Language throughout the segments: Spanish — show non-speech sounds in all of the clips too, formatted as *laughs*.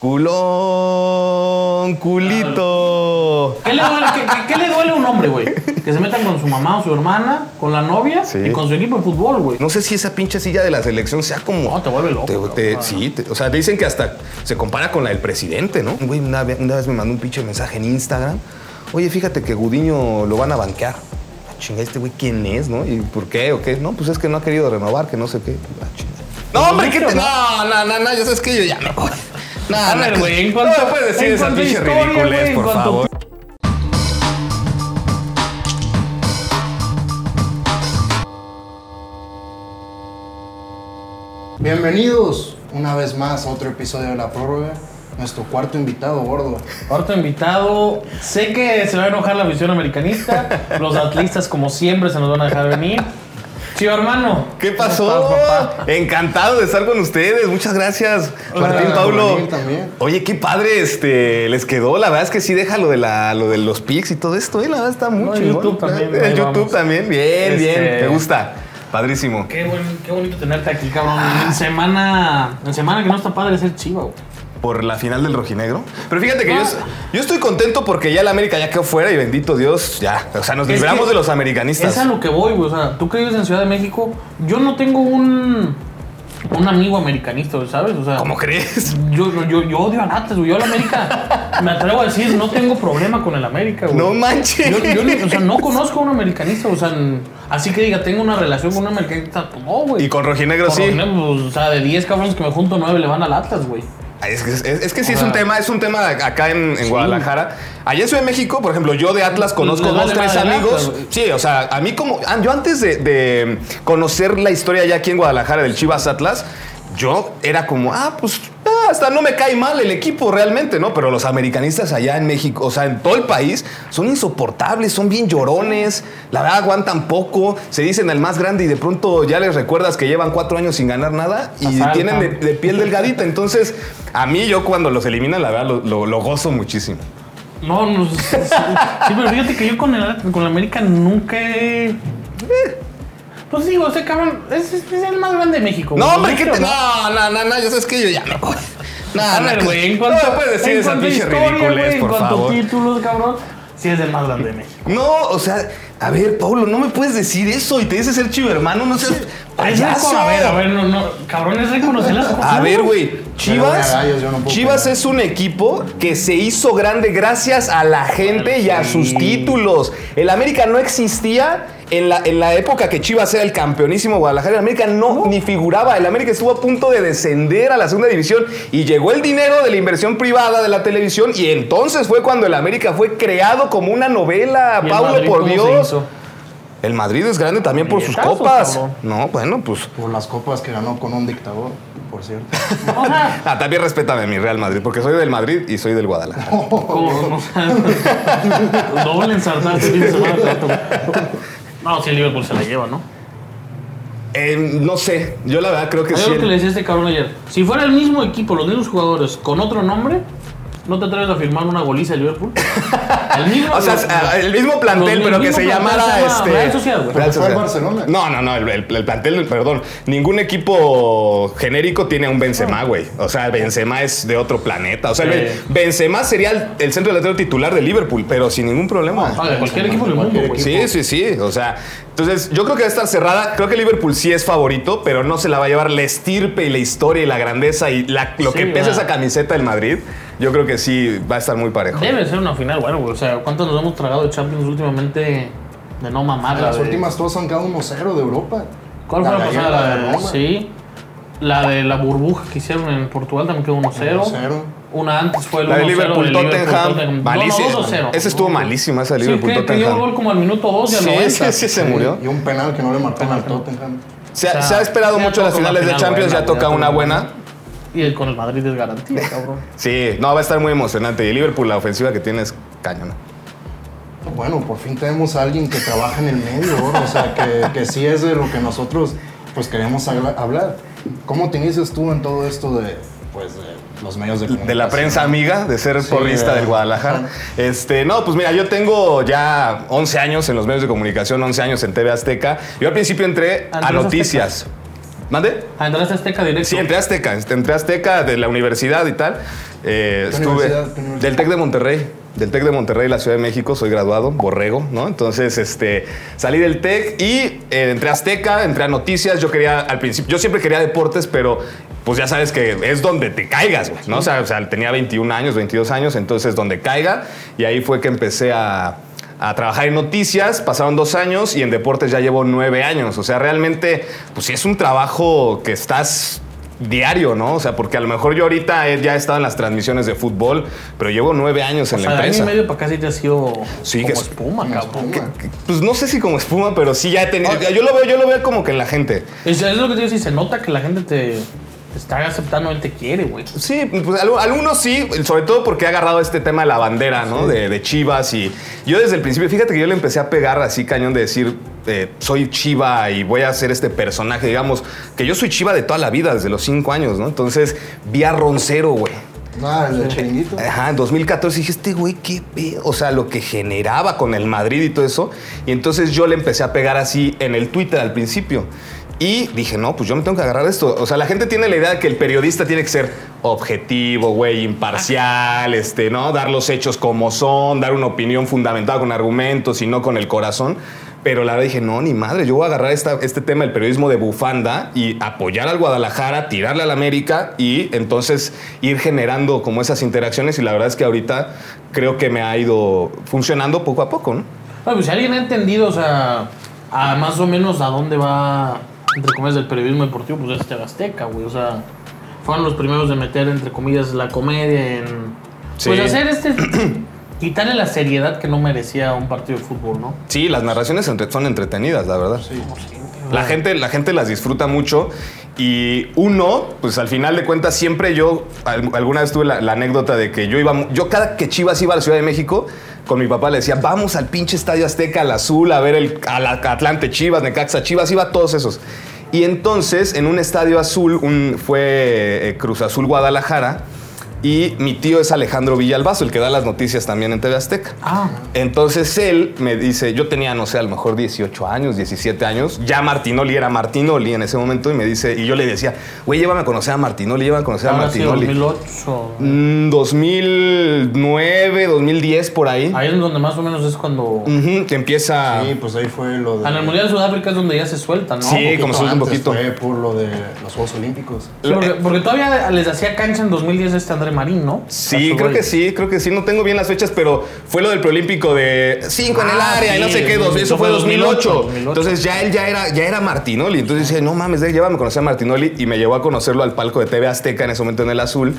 Culón, culito. ¿Qué le, duele, qué- qué- qué le duele a un hombre, güey? Que se metan con su mamá o su hermana, con la novia Sí. y con su equipo de fútbol, güey. No sé si esa pinche silla de la selección sea como. No, te vuelve loco, Te- cabrón. te- sí, te- o sea, dicen que hasta se compara con la del presidente, ¿no? Güey, una, ve- una vez me mandó un pinche mensaje en Instagram. Oye, fíjate que Gudiño lo van a banquear. Ah, Chinga, este güey, ¿quién es, no? ¿Y por qué o qué? No, pues es que no ha querido renovar, que no sé qué. Ah. No, hombre, ¿qué te.? No, no, no, no, yo sabes que yo ya me voy. No, A no, ver, güey, en no cuanto- me puedes decir esa pinche ridiculez, por cuanto- favor. Bienvenidos una vez más a otro episodio de La Prórroga. Nuestro cuarto invitado, gordo. Ahorita invitado, sé que se va a enojar la visión americanista, los atlistas como siempre se nos van a dejar venir. Chivo hermano. ¿Qué ¿cómo pasó? Encantado de estar con ustedes. Muchas gracias, Hola, Martín también. Oye, qué padre este les quedó. La verdad es que sí deja lo de la lo de los pics y todo esto, ¿eh? La verdad está muy No. YouTube también, En ahí YouTube vamos. también. Bien, Este- bien. Me gusta. Padrísimo. Qué, buen- qué bonito tenerte aquí, cabrón. En semana, en semana que no está padre ser chiva, güey. Por la final del rojinegro. Pero fíjate que yo, Ah. yo estoy contento porque ya el América ya quedó fuera y bendito Dios, ya. O sea, nos Es libramos de los americanistas. Es a lo que voy, güey. O sea, tú que vives en Ciudad de México, yo no tengo un, un amigo americanista, ¿sabes? O sea, ¿Cómo crees? Yo, yo, yo odio al Atlas, güey. Yo al América, *laughs* me atrevo a decir, no tengo problema con el América, güey. No manches. Yo, o sea, no conozco a un americanista, o sea, así que diga, tengo una relación con un americanista, pues no, güey. Y con rojinegro Por sí. ejemplo, o sea, de 10 cabrones que me junto, 9 le van al Atlas, güey. Es que, es, es que sí es un tema, es un tema acá en, en Sí. Guadalajara. Allá en Ciudad de México, por ejemplo, yo de Atlas conozco dos, tres amigos. Atlas, sí, o sea, a mí como. Yo antes de, de conocer la historia ya aquí en Guadalajara del Chivas Atlas, yo era como, ah, pues ah, hasta no me cae mal el equipo realmente, ¿no? Pero los americanistas allá en México, o sea, en todo el país, son insoportables, son bien llorones, la verdad aguantan poco, se dicen el más grande y de pronto ya les recuerdas que llevan cuatro años sin ganar nada y tienen de, de piel delgadita. Entonces, a mí yo cuando los eliminan, la verdad, lo, lo- lo gozo muchísimo. No, no. Sí, pero fíjate que yo con el, con el América nunca he. *laughs* Pues digo, ese cabrón es, es- es el más grande de México. No, hombre, ¿qué ¿Sí o te.? no? No, no, no, no, yo sabes que yo ya me voy. No, A no, ver, güey, en cuanto, no me puedes decir esa pinche güey, en cuanto a títulos, cabrón, sí es el más grande de México. No, o sea, a ver, Paulo, no me puedes decir eso y te dices ser chivo hermano, no seas payaso. a ver, a ver, no, no, cabrón, es reconocer las cosas. A ver, güey, Chivas, yo no puedo Chivas es un equipo que se hizo grande gracias a la gente y a sus títulos. El América no existía en la, en la época que Chivas era el campeonísimo Guadalajara. El América no, ni figuraba. El América estuvo a punto de descender a la segunda división y llegó el dinero de la inversión privada de la televisión y entonces fue cuando el América fue creado como una novela. ¿Y el Paulo, Madrid por Dios. El Madrid es grande también por sus copas. cabrón. No, bueno, pues. Por las copas que ganó con un dictador, por cierto. *laughs* Ah, también respétame mi Real Madrid, porque soy del Madrid y soy del Guadalajara. *laughs* *laughs* doble ensartada No, si el Liverpool se la lleva, ¿no? Eh, no sé, yo la verdad creo que Hay sí. algo que le decía a este cabrón ayer. Si fuera el mismo equipo, los mismos jugadores, con otro nombre, ¿no te atreves a firmar una goliza de Liverpool? *laughs* El mismo. O sea, los- el mismo plantel, los- pero que se llamara este. Real Sociedad, güey. Real Fue Sociedad. Barcelona. No, no, no, el, el- el plantel, perdón. Ningún equipo genérico tiene a un Benzema, güey. O sea, Benzema es de otro planeta. O sea, Sí. Benzema sería el, el centro delantero titular de Liverpool, pero sin ningún problema. Ah, de cualquier equipo del mundo, güey. Sí, sí, sí. O sea, entonces yo creo que va a estar cerrada. Creo que Liverpool sí es favorito, pero no se la va a llevar la estirpe y la historia y la grandeza y la- lo Sí, que pesa esa camiseta del Madrid. Yo creo que sí va a estar muy parejo. Debe ser una final, bueno, güey. O sea, ¿cuántos nos hemos tragado de Champions últimamente de no mamar? Las de- últimas todas han quedado 1-0 de Europa. ¿Cuál fue la pasada? La de de, Roma. sí. La de la burbuja que hicieron en Portugal también quedó 1-0. 1-0. Una antes fue el La de 1-0 Liverpool, de Tottenham. Malísima. No, no, 2-0. Esa estuvo malísima, esa de Sí, Liverpool, que, que dio Tottenham. gol como al minuto 2 y al Sí, 90. sí, sí, se murió. Y un penal que no le marcaron al Tottenham. Se, ha- O sea, se ha esperado ya mucho las finales de final Champions, buena, ya toca una toca buena. Y el- con el Madrid es garantía, *laughs* cabrón. Sí, no, va a estar muy emocionante. Y Liverpool, la ofensiva que tiene es cañona. Bueno, por fin tenemos a alguien que trabaja en el medio, gordo. o sea, que, que sí es de lo que nosotros pues queremos habla- hablar. ¿Cómo te inicias tú en todo esto de, pues, de los medios de De la comunicación? prensa amiga, de ser Sí, porrista de- del Guadalajara. Este, no, pues mira, yo tengo ya 11 años en los medios de comunicación, 11 años en TV Azteca. Yo al principio entré a noticias. ¿Mande? Ah, entraste a Azteca directo. Sí, entré a Azteca, entré a Azteca de la universidad y tal. Eh, ¿Qué estuve del TEC de Monterrey, del TEC de Monterrey, la Ciudad de México, soy graduado, borrego, ¿no? Entonces, este, salí del TEC y eh, entré a Azteca, entré a Noticias, yo quería, al principio, yo siempre quería deportes, pero pues ya sabes que es donde te caigas, güey, ¿no? O sea, o sea, tenía 21 años, 22 años, entonces donde caiga, y ahí fue que empecé a a trabajar en noticias, pasaron dos años y en deportes ya llevo nueve años. O sea, realmente, pues sí es un trabajo que estás diario, ¿no? O sea, porque a lo mejor yo ahorita ya he estado en las transmisiones de fútbol, pero llevo nueve años en la sea, año y empresa. medio para casi te ha sido Sí, como que espuma, como cabrón. espuma. Que- Pues no sé si como espuma, pero sí ya he tenido. Yo lo veo, yo lo veo como que en la gente. Es, es lo que te digo, si se nota que la gente te, te está aceptando, él te quiere, güey. Sí, pues algu- algunos sí, sobre todo porque he agarrado este tema de la bandera, ¿no? De, de Chivas y yo desde el principio, fíjate que yo le empecé a pegar así cañón de decir, eh, soy Chiva y voy a hacer este personaje, digamos, que yo soy Chiva de toda la vida, desde los cinco años, ¿no? Entonces vi a Roncero, güey. Ah, el de Chiringuito. Ajá, en 2014 dije, este güey, qué pedo. O sea, lo que generaba con el Madrid y todo eso. Y entonces yo le empecé a pegar así en el Twitter al principio. Y dije, no, pues yo me tengo que agarrar esto. O sea, la gente tiene la idea de que el periodista tiene que ser objetivo, güey, imparcial, este, ¿no? Dar los hechos como son, dar una opinión fundamentada con argumentos y no con el corazón. Pero la verdad dije, no, ni madre, yo voy a agarrar esta- este tema del periodismo de bufanda y apoyar al Guadalajara, tirarle al América y entonces ir generando como esas interacciones y la verdad es que ahorita creo que me ha ido funcionando poco a poco, ¿no? No, pues si alguien ha entendido, o sea, a más o menos a dónde va, entre comillas, el periodismo deportivo, pues es TV Azteca, güey. O sea, fueron los primeros de meter, entre comillas, la comedia en. Sí. Pues hacer este. *clears throat* quitarle la seriedad que no merecía un partido de fútbol, ¿no? Sí, las narraciones son entretenidas, la verdad. La gente, la gente las disfruta mucho y uno, pues al final de cuentas siempre yo, al- alguna vez tuve la, la anécdota de que yo iba, yo cada que Chivas iba a la Ciudad de México, con mi papá le decía, vamos al pinche Estadio Azteca, al Azul, a ver el Atlante Chivas, Necaxa Chivas, iba a todos esos. Y entonces en un Estadio Azul fue eh, Cruz Azul Guadalajara y mi tío es Alejandro Villalbazo, el que da las noticias también en TV Azteca. Ah, Entonces él me dice, yo tenía, no sé, a lo mejor 18 años, 17 años, ya Martinoli era Martinoli en ese momento y me dice, y yo le decía, güey, llévame a conocer a Martinoli, llévame a conocer a Martinoli. 2008. Mm, 2009, 2010 por ahí. Ahí es donde más o menos es cuando. Que empieza... Sí, pues ahí fue lo de. En el Mundial de Sudáfrica es donde ya se suelta, ¿no? Sí, como se usa un poquito. Fue por lo de los Juegos Olímpicos. Sí, porque, porque todavía les hacía cancha en 2010 este André Marín, ¿no? Sí, creo que sí, creo que sí. No tengo bien las fechas, pero fue lo del preolímpico de 5 en el Ah, área y no sé qué. dos- eso fue fue 2008. 2008. Entonces ya él ya era, ya era Martinoli. Entonces dije, no mames, de- llévame a conocer a Martinoli. Y me llevó a conocerlo al palco de TV Azteca en ese momento en el Azul.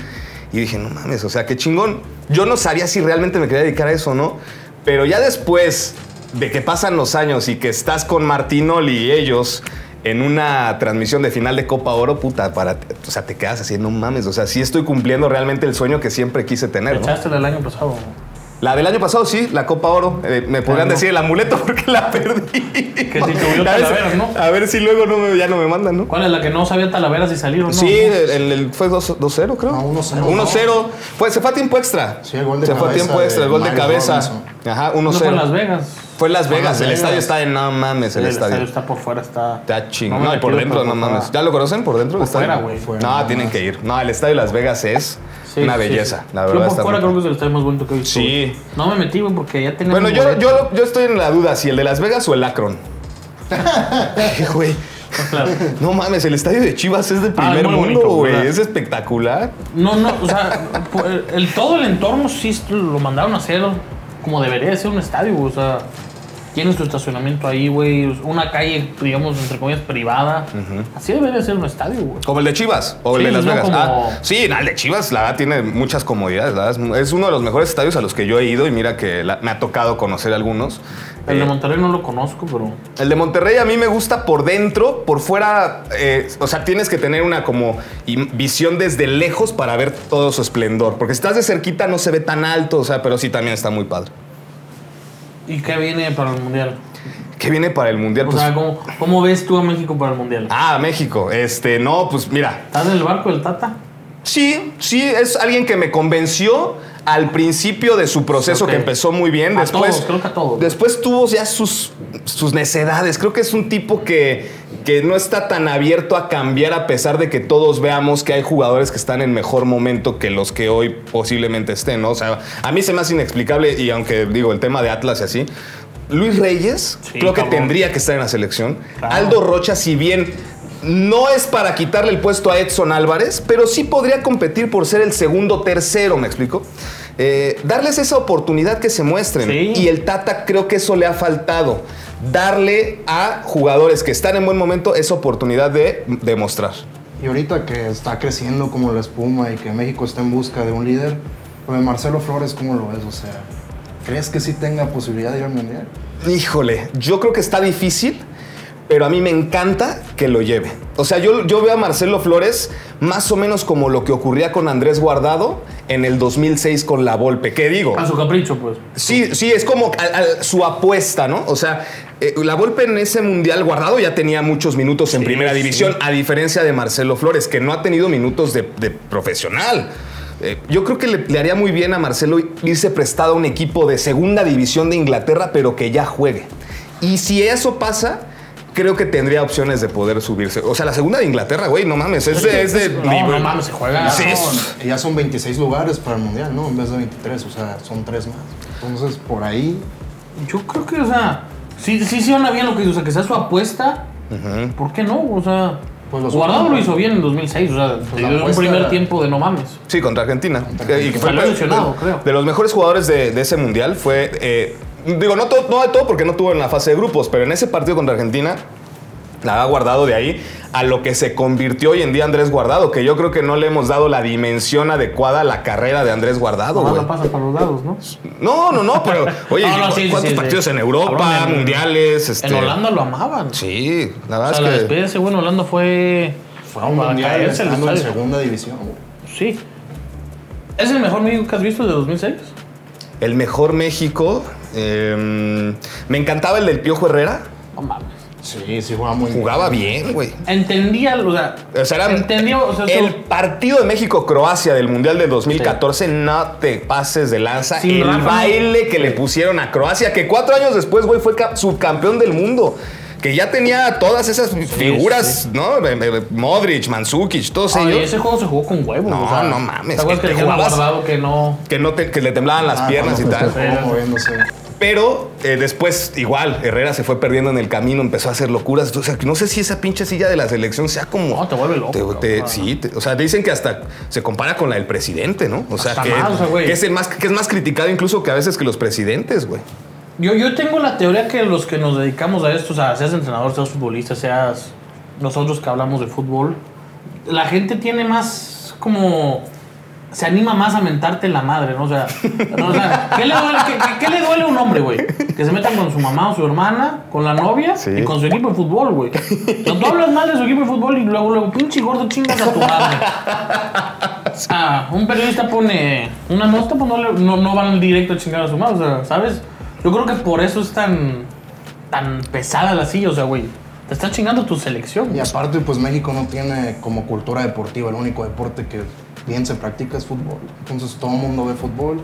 Y dije, no mames, o sea, qué chingón. Yo no sabía si realmente me quería dedicar a eso o no. Pero ya después de que pasan los años y que estás con Martinoli y ellos en una transmisión de final de Copa Oro, puta, para, o sea, te quedas así, no mames, o sea, sí estoy cumpliendo realmente el sueño que siempre quise tener, ¿no? Echaste el año pasado. La del año pasado, sí, la Copa Oro. Eh, me podrían no. decir el amuleto *laughs* porque la perdí. Que si *laughs* si- Talaveras, ¿no? a ver si luego no me- ya no me mandan, ¿no? ¿Cuál es la que no sabía Talavera si salieron o no? Sí, el, el- fue 2 2-0, creo. No, 1-0. 1-0. Fue, se fue a tiempo extra. Sí, el gol de Se fue a cabeza tiempo extra, el gol de cabeza. Robinson. Ajá, No fue en Las 1-0. Vegas. Fue en Las Vegas. Las El Vegas. estadio está en no mames, el, El estadio estadio. está por fuera, está... Está ching. No y por dentro, no por mames. fuera. ¿Ya lo conocen por dentro? Por fuera, güey. No, nada tienen que ir. No, el estadio de Las Vegas es Sí, una belleza. sí. La Yo verdad por está fuera creo que es el estadio más bonito que he visto. Sí. No me metí, güey, porque ya tenía... Bueno, yo, yo, yo estoy en la duda si el de Las Vegas o el Akron. *laughs* *laughs* Güey. Claro. No mames, el estadio de Chivas es de Ah, primer mundo, güey. Es espectacular. No, no, o sea, el, el- todo el entorno sí lo mandaron a hacer como debería de ser un estadio, o sea, tiene su estacionamiento ahí, güey, una calle, digamos, entre comillas, privada. Así debería ser un estadio, güey. Como el de Chivas o el Sí, de Las Vegas. como- Ah, sí, no, el de Chivas, la verdad, tiene muchas comodidades. la verdad, es, uno de los mejores estadios a los que yo he ido y mira que la- me ha tocado conocer algunos. El Eh, de Monterrey no lo conozco, pero... El de Monterrey a mí me gusta por dentro, por fuera, eh, o sea, tienes que tener una como visión desde lejos para ver todo su esplendor, porque si estás de cerquita no se ve tan alto, o sea, pero sí también está muy padre. ¿Y qué viene para el Mundial? ¿Qué viene para el Mundial? O Pues, sea, ¿cómo, ¿cómo ves tú a México para el Mundial? ah, México, este, no, pues mira, ¿Estás en el barco del Tata? Sí, sí, es alguien que me convenció al principio de su proceso que empezó muy bien. A Después, todos, creo que a todos. después tuvo ya sus, sus necedades. Creo que es un tipo que, que no está tan abierto a cambiar a pesar de que todos veamos que hay jugadores que están en mejor momento que los que hoy posiblemente estén, ¿no? O sea, a mí se me hace inexplicable y aunque digo el tema de Atlas y así, Luis Reyes Sí, creo que cabrón. tendría que estar en la selección. Claro. Aldo Rocha, si bien no es para quitarle el puesto a Edson Álvarez, pero sí podría competir por ser el segundo tercero, ¿me explico? Eh, darles esa oportunidad que se muestren. Sí. Y el Tata creo que eso le ha faltado. Darle a jugadores que están en buen momento esa oportunidad de demostrar. Y ahorita que está creciendo como la espuma y que México está en busca de un líder, lo de Marcelo Flores, ¿cómo lo ves? O sea, ¿crees que sí tenga posibilidad de ir al Mundial? Híjole, yo creo que está difícil, pero a mí me encanta que lo lleve. O sea, yo, yo veo a Marcelo Flores más o menos como lo que ocurría con Andrés Guardado en el 2006 con la Volpe. ¿Qué digo? A su capricho, pues. Sí, sí, es como su apuesta, ¿no? O sea, eh, la Volpe en ese mundial guardado ya tenía muchos minutos en Sí, primera sí. división, a diferencia de Marcelo Flores, que no ha tenido minutos de, de profesional. Eh, yo creo que le, le haría muy bien a Marcelo irse prestado a un equipo de segunda división de Inglaterra, pero que ya juegue. Y si eso pasa, creo que tendría opciones de poder subirse. O sea, la segunda de Inglaterra, güey, no mames, es de... es de No, nivel- no mames, se juega. Ya, Sí, son, ya son 26 lugares para el Mundial, ¿no? En vez de 23, o sea, son tres más. Entonces, por ahí, Yo creo que, o sea, sí, sí suena bien lo que dice, o sea, que sea su apuesta. ¿Por qué no? O sea, Pues los Guardado lo hizo bien en 2006, o sea, Pues dio un primer tiempo de no mames. Sí, contra Argentina. Contra y fue de, creo. de los mejores jugadores de, de ese mundial fue. eh, digo, no, to- no de todo porque no tuvo en la fase de grupos, pero en ese partido contra Argentina la ha guardado de ahí a lo que se convirtió hoy en día Andrés Guardado, que yo creo que no le hemos dado la dimensión adecuada a la carrera de Andrés Guardado, No, no pasa para los lados, ¿no? No, no, no, pero oye, *laughs* No, no, sí, sí, ¿cuántos sí, partidos sí. en Europa, Cabrón, en- mundiales? Este, En Holanda lo amaban. Sí, la O verdad sea, la es que. despedida de ese güey en Holanda fue. fue a un Mundial en segunda división. Sí. ¿Es el mejor México que has visto de 2006? El mejor México. eh, me encantaba el del Piojo Herrera. No mames. Sí, sí, jugaba muy Jugaba bien, güey. Entendía, o sea. O sea, era- entendía, o sea, el su- partido de México-Croacia del Mundial de 2014, no te pases de lanza. Sin el Rafa, baile que le pusieron a Croacia, que cuatro años después, güey, fue ca- subcampeón del mundo. Que ya tenía todas esas figuras, sí. ¿no? Modric, Mandzukic, todos Ay, ellos. ese juego se jugó con huevos. No, o sea, no mames, ¿Te acuerdas que jugabas- guardado que no? Que, no te- que le temblaban las Ah, piernas y tal. moviéndose. Pero eh, después, igual, Herrera se fue perdiendo en el camino, empezó a hacer locuras. O sea, que no sé si esa pinche silla de la selección sea como. No, te vuelve loco, te- te- sí, te- o sea, dicen que hasta se compara con la del presidente, ¿no? O sea, que, más, o sea, güey. que es el más, que es más criticado incluso que a veces que los presidentes, güey. Yo, yo tengo la teoría que los que nos dedicamos a esto, o sea, seas entrenador, seas futbolista, seas nosotros que hablamos de fútbol, la gente tiene más como. Se anima más a mentarte en la madre, ¿no? O sea, no, o sea, ¿qué, le duele, qué- qué- qué le duele a un hombre, güey? Que se metan con su mamá o su hermana, con la novia Sí. y con su equipo de fútbol, güey. O sea, tú hablas mal de su equipo de fútbol y luego, luego, pinche gordo, chingas a tu madre. Ah, un periodista pone una nota, pues no, no, no van directo a chingar a su madre, o sea, ¿sabes? Yo creo que por eso es tan, tan pesada la silla, o sea, güey, te está chingando tu selección. Y aparte, pues México no tiene como cultura deportiva. El único deporte que bien se practica es fútbol. Entonces todo el mundo ve fútbol.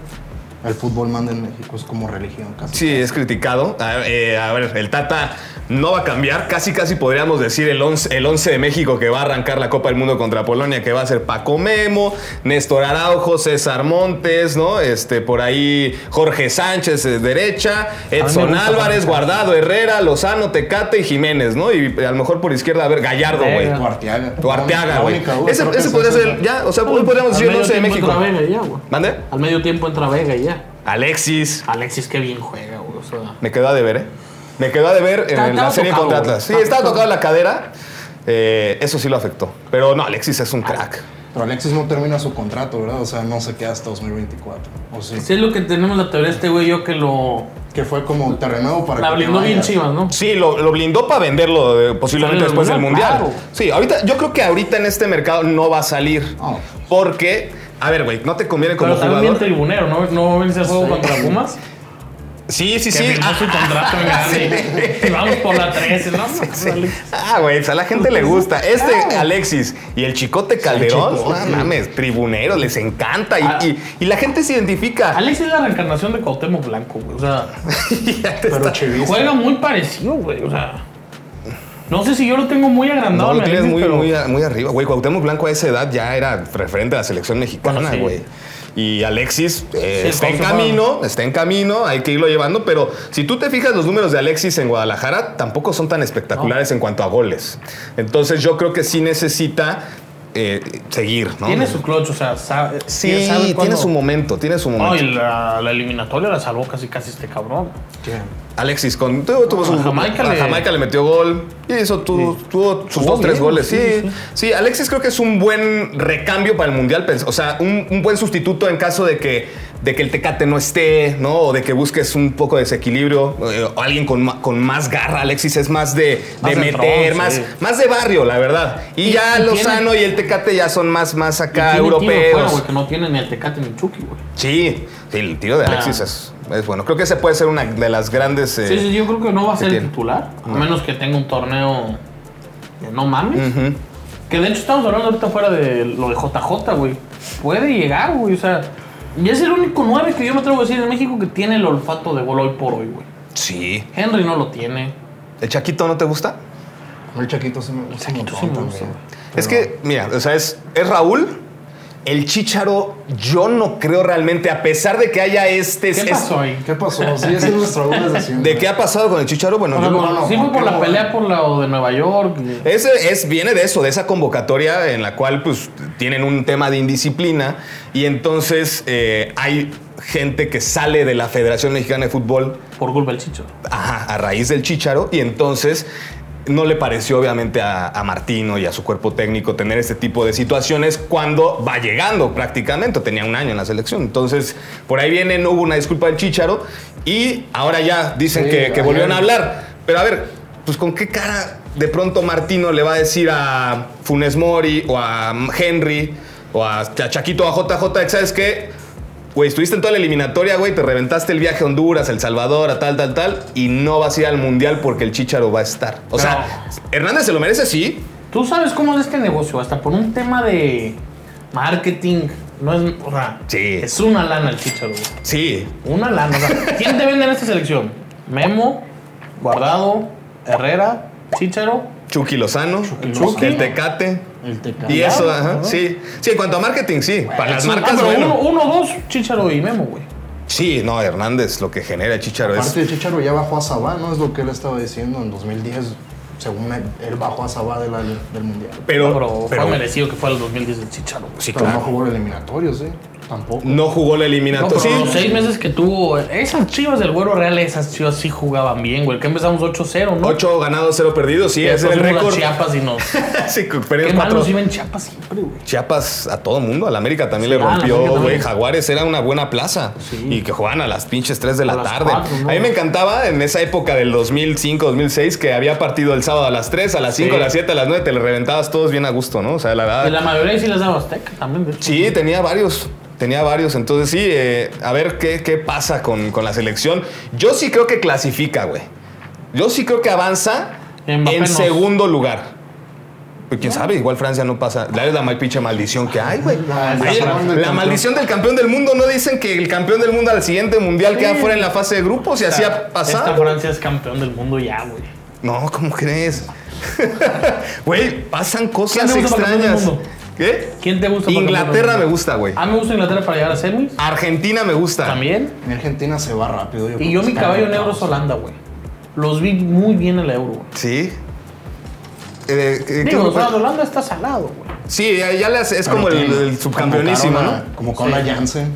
El fútbol manda en México, es como religión casi. Sí, es criticado. A, eh, a ver, el Tata no va a cambiar. Casi, casi podríamos decir el 11, el 11 de México que va a arrancar la Copa del Mundo contra Polonia, que va a ser Paco Memo, Néstor Araujo, César Montes, ¿no? Este, por ahí Jorge Sánchez de derecha, Edson Álvarez, Guardado, Herrera, Lozano, Tecate y Jiménez, ¿no? Y a lo mejor por izquierda, a ver, Gallardo, güey. Arteaga, La güey. Ese, ese es podría ser, ya, o sea, podríamos decir el medio 11 de México. entra Vega ya, güey. ¿Mande? Al medio tiempo entra Vega y ya. Alexis. Alexis, qué bien juega, güey. O sea, Me quedó a deber, ¿eh? Me quedó a deber en la serie tocado, contra. Atlas. Sí, Estaba tocado. la cadera. Eh, eso sí lo afectó. Pero no, Alexis es un crack. Pero Alexis no termina su contrato, ¿verdad? O sea, no se queda hasta 2024. O sí. sí es lo que tenemos la teoría de este güey yo que lo... Que fue como terreno para La que te blindó bien chivas, ¿no? Sí, lo, lo blindó para venderlo eh, posiblemente después del del Mundial. Claro. Sí, ahorita, yo creo que ahorita en este mercado no va a salir. Porque, a ver, güey, no te conviene como Pero también tribunero, ¿no? No venirse a juego Sí. contra Pumas. Sí, sí, Que sí. firmó su contrato en grande. Y vamos por la 13, ¿no? Ah, güey, pues a la gente le gusta. Este Alexis y el Chicote Calderón, Chicote. no mames, tribuneros, les encanta. Y, Ah. y- y la gente se identifica. Alex es la reencarnación de Cuauhtémoc Blanco, güey. O sea, *laughs* Ya te Pero está- juega muy parecido, güey. O sea, no sé si yo lo tengo muy agrandado. No, lo tienes muy, pero- muy, muy arriba. Güey, Cuauhtémoc Blanco a esa edad ya era referente a la selección mexicana, Bueno, sí. güey. Y Alexis eh, Sí, está en camino, está en camino, hay que irlo llevando, pero si tú te fijas los números de Alexis en Guadalajara, tampoco son tan espectaculares en cuanto a goles. Entonces yo creo que sí necesita eh, seguir, ¿no? Tiene su clutch, o sea, sabe. Sí, sabe tiene su momento, tiene su momento. No, y la, la eliminatoria la salvó casi casi este cabrón. Alexis con tuvo, tuvo A su- Jamaica a le- Jamaica le metió gol y eso tuvo, tuvo sus dos tres bien, goles. Sí, sí. Alexis creo que es un buen recambio para el mundial, o sea, un, un buen sustituto en caso de que de que el Tecate no esté, ¿no? O de que busques un poco de desequilibrio, eh, o alguien con, con más garra. Alexis es más de, Más de meter, tron, más, sí. más de barrio, la verdad. Y, Y- ya y tiene- Lozano y el Tecate ya son más, más Y acá tiene tiro europeos. fuera, güey, que no tiene ni el Tecate ni el Chucky, güey. sí, sí, el tiro de Alexis Ah. es, es bueno. Creo que ese puede ser una de las grandes. eh, Sí, sí, yo creo que no va a ser el tiene. titular, a menos que tenga un torneo de no mames. Ujú. Que de hecho estamos hablando ahorita fuera de lo de JJ, güey. Puede llegar, güey, o sea. Y es el único 9 que yo me atrevo a decir en México que tiene el olfato de gol hoy por hoy, güey. Sí. Henry no lo tiene. ¿El Chaquito no te gusta? El Chaquito sí me gusta. un Chaquito sí me también. gusta. Es que, mira, o sea, es, es Raúl. El Chicharo, yo no creo realmente, a pesar de que haya este. ¿Qué es- pasó ahí? ¿Qué pasó? Sí, esa es nuestra duda. ¿De qué ha pasado con el Chicharo? Bueno, O sea, yo- por- no, sí fue por no, la no, pelea por la de Nueva York. Ese es, viene de eso, de esa convocatoria en la cual pues tienen un tema de indisciplina y entonces eh, hay gente que sale de la Federación Mexicana de Fútbol Por culpa del Chicho. ajá, a raíz del Chicharo y entonces no le pareció obviamente a, a Martino y a su cuerpo técnico tener este tipo de situaciones cuando va llegando prácticamente, tenía un año en la selección. Entonces, por ahí viene, no hubo una disculpa del Chicharo y ahora ya dicen Sí, que, volvieron a hablar. Pero a ver, pues con qué cara de pronto Martino le va a decir a Funes Mori o a Henry o a Cha- Chaquito o a JJ, ¿sabes qué? Güey, estuviste en toda la eliminatoria, güey, te reventaste el viaje a Honduras, El Salvador, a tal, tal, tal, y no vas a ir al Mundial porque el Chicharo va a estar. O sea, Hernández se lo merece, sí. Tú sabes cómo es este negocio, hasta por un tema de marketing. No es, o sea, Sí. es una lana el Chicharo, güey. Sí. Una lana. O sea, ¿quién te vende en esta selección? Memo, Guardado, Herrera, Chicharo. Chucky Lozano, Chucky. el Tecate. El Tecate. Y eso, ajá, ¿no? sí. Sí, en cuanto a marketing, sí. Para las Ah, marcas, pero bueno. uno, uno, dos, Chicharo y Memo, güey. Sí, no, Hernández, lo que genera Chicharo es. Aparte de Chicharo ya bajó a Sabá, ¿no? Es lo que él estaba diciendo en 2010. Según él, él bajó a Sabá de la- del Mundial. Pero, Pero, pero- fue merecido que fue el 2010 del Chicharo. güey. sí, Pero no claro. jugó el eliminatorio, ¿sí? Tampoco. No jugó la No, eliminatoria. pero sí. los seis meses que tuvo, esas chivas del Güero Real, esas chivas sí jugaban bien, güey. Que empezamos 8-0, ¿no? 8 ganados, 0 perdidos, sí, ese era el a récord. Chiapas y nos. *laughs* sí, Qué perdimos mal cuatro. nos iba en Chiapas siempre, güey. Chiapas a todo mundo, al América también Sí, le la rompió, güey. también. Jaguares era una buena plaza Sí. y que jugaban a las pinches 3 de la A las tarde. cuatro, ¿no? A mí me encantaba en esa época del 2005, 2006 que había partido el sábado a las 3, a las 5, Sí. a las 7, a las 9, te le reventabas todos bien a gusto, ¿no? O sea, la verdad. Y la mayoría sí les daba Azteca también. Sí, tenía varios. Tenía varios. Entonces, sí, eh, a ver qué, qué pasa con, con la selección. Yo sí creo que clasifica, güey. Yo sí creo que avanza Mbappé en no. segundo lugar. Pero quién sabe, igual Francia no pasa. La es la mal pinche maldición que hay, güey. La maldición del La campeón. maldición del campeón del mundo. ¿No dicen que el campeón del mundo al siguiente mundial queda fuera en la fase de grupos y así ha Esta pasado? Francia es campeón del mundo ya, güey. No, ¿cómo crees? *laughs* Güey, pasan cosas ¿Quién te gusta para campeón del extrañas. ¿Qué? ¿Quién te gusta? para Inglaterra me gusta, güey. A mí me gusta Inglaterra para llegar a semis. Argentina me gusta. También. Mi Argentina se va rápido. Y creo yo mi caballo en negro caos. es Holanda, güey. Los vi muy bien en el euro, güey. Sí. Eh, eh, ¿qué Digo, grupo? o sea, Holanda está salado, güey. sí, ya, ya le hace- es Pero como el, el subcampeonísimo, ¿no? a- Convocaron a Jansen.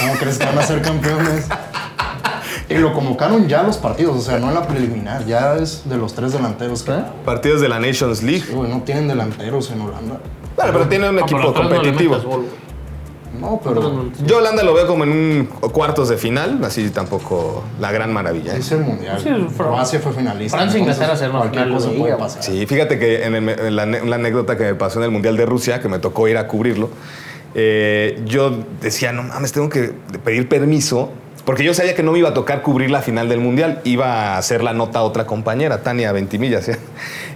¿Cómo crees que van a ser campeones? *laughs* Y lo convocaron ya los partidos, o sea, no en la preliminar, ya es de los tres delanteros que. ¿Eh? Partidos de la Nations League. Güey, no tienen delanteros en Holanda. Bueno, pero tiene un Ah, equipo competitivo. No, pero Yo Holanda lo veo como en un cuartos de final, así tampoco la gran maravilla. es el mundial. Sí, Croacia fue finalista. Francia e Inglaterra serán Cualquier cosa de puede pasar. Sí, fíjate que en, el- en la, en la anécdota que me pasó en el Mundial de Rusia, que me tocó ir a cubrirlo, eh, yo decía, no mames, tengo que pedir permiso Porque yo sabía que no me iba a tocar cubrir la final del mundial, iba a hacer la nota a otra compañera, Tania Ventimillas. ¿eh?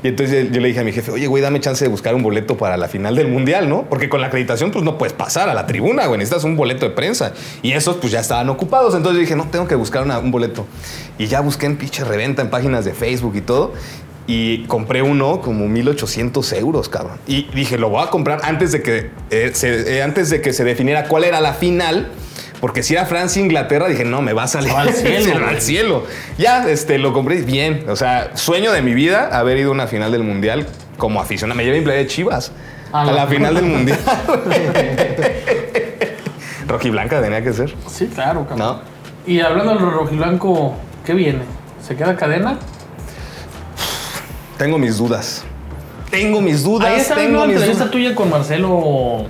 Y entonces yo le dije a mi jefe, oye, güey, dame chance de buscar un boleto para la final del mundial, ¿no? Porque con la acreditación, pues no puedes pasar a la tribuna, güey, necesitas un boleto de prensa. Y esos, pues ya estaban ocupados. Entonces yo dije, no, tengo que buscar un boleto. Y ya busqué en pinche reventa, en páginas de Facebook y todo. Y compré uno como 1800 euros, cabrón. Y dije, lo voy a comprar antes de que, eh, se, eh, antes de que se definiera cuál era la final. Porque si era Francia e Inglaterra, dije, no, me va a salir al cielo, *laughs* al cielo. Ya, este, lo compré bien. O sea, sueño de mi vida haber ido a una final del mundial como aficionado. Me llevé mi playa de Chivas A a la- la final del mundial. *laughs* Rojiblanca tenía que ser. Sí, claro, cabrón. No. Y hablando del rojiblanco, ¿qué viene? ¿Se queda cadena? Tengo mis dudas. Tengo mis dudas. Ahí está tengo una entrevista tuya con Marcelo.